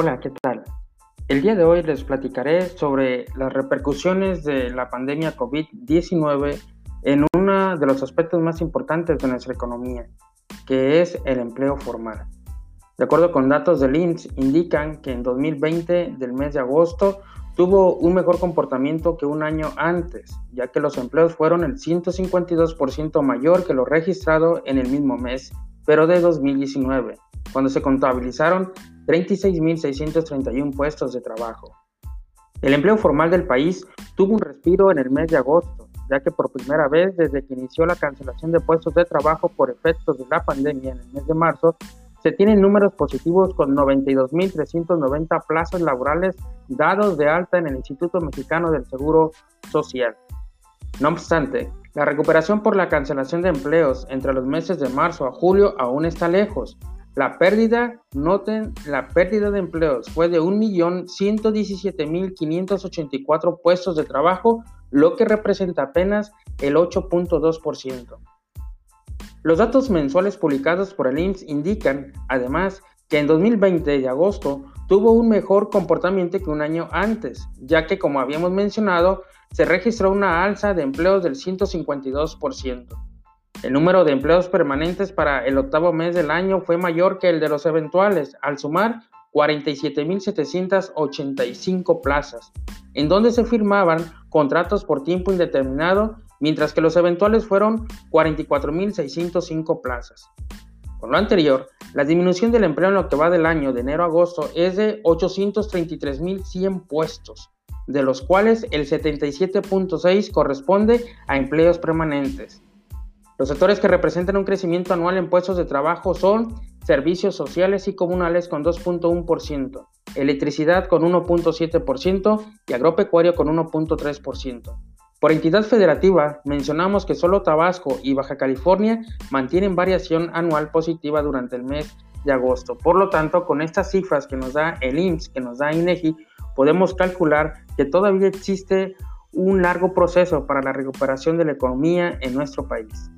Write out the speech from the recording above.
Hola, ¿qué tal? El día de hoy les platicaré sobre las repercusiones de la pandemia COVID-19 en uno de los aspectos más importantes de nuestra economía, que es el empleo formal. De acuerdo con datos del INSS, indican que en 2020, del mes de agosto, tuvo un mejor comportamiento que un año antes, ya que los empleos fueron el 152% mayor que lo registrado en el mismo mes, pero de 2019, cuando se contabilizaron 36.631 puestos de trabajo. El empleo formal del país tuvo un respiro en el mes de agosto, ya que por primera vez desde que inició la cancelación de puestos de trabajo por efectos de la pandemia en el mes de marzo, se tienen números positivos con 92.390 plazas laborales dados de alta en el Instituto Mexicano del Seguro Social. No obstante, la recuperación por la cancelación de empleos entre los meses de marzo a julio aún está lejos. La pérdida, noten, la pérdida de empleos fue de 1.117.584 puestos de trabajo, lo que representa apenas el 8.2%. Los datos mensuales publicados por el IMSS indican, además, que en 2020 de agosto tuvo un mejor comportamiento que un año antes, ya que como habíamos mencionado, se registró una alza de empleos del 152%. El número de empleos permanentes para el octavo mes del año fue mayor que el de los eventuales, al sumar 47.785 plazas, en donde se firmaban contratos por tiempo indeterminado mientras que los eventuales fueron 44.605 plazas. Con lo anterior, la disminución del empleo en lo que va del año de enero a agosto es de 833.100 puestos, de los cuales el 77.6 corresponde a empleos permanentes. Los sectores que representan un crecimiento anual en puestos de trabajo son servicios sociales y comunales con 2.1%, electricidad con 1.7% y agropecuario con 1.3%. Por entidad federativa, mencionamos que solo Tabasco y Baja California mantienen variación anual positiva durante el mes de agosto. Por lo tanto, con estas cifras que nos da el IMSS, que nos da INEGI, podemos calcular que todavía existe un largo proceso para la recuperación de la economía en nuestro país.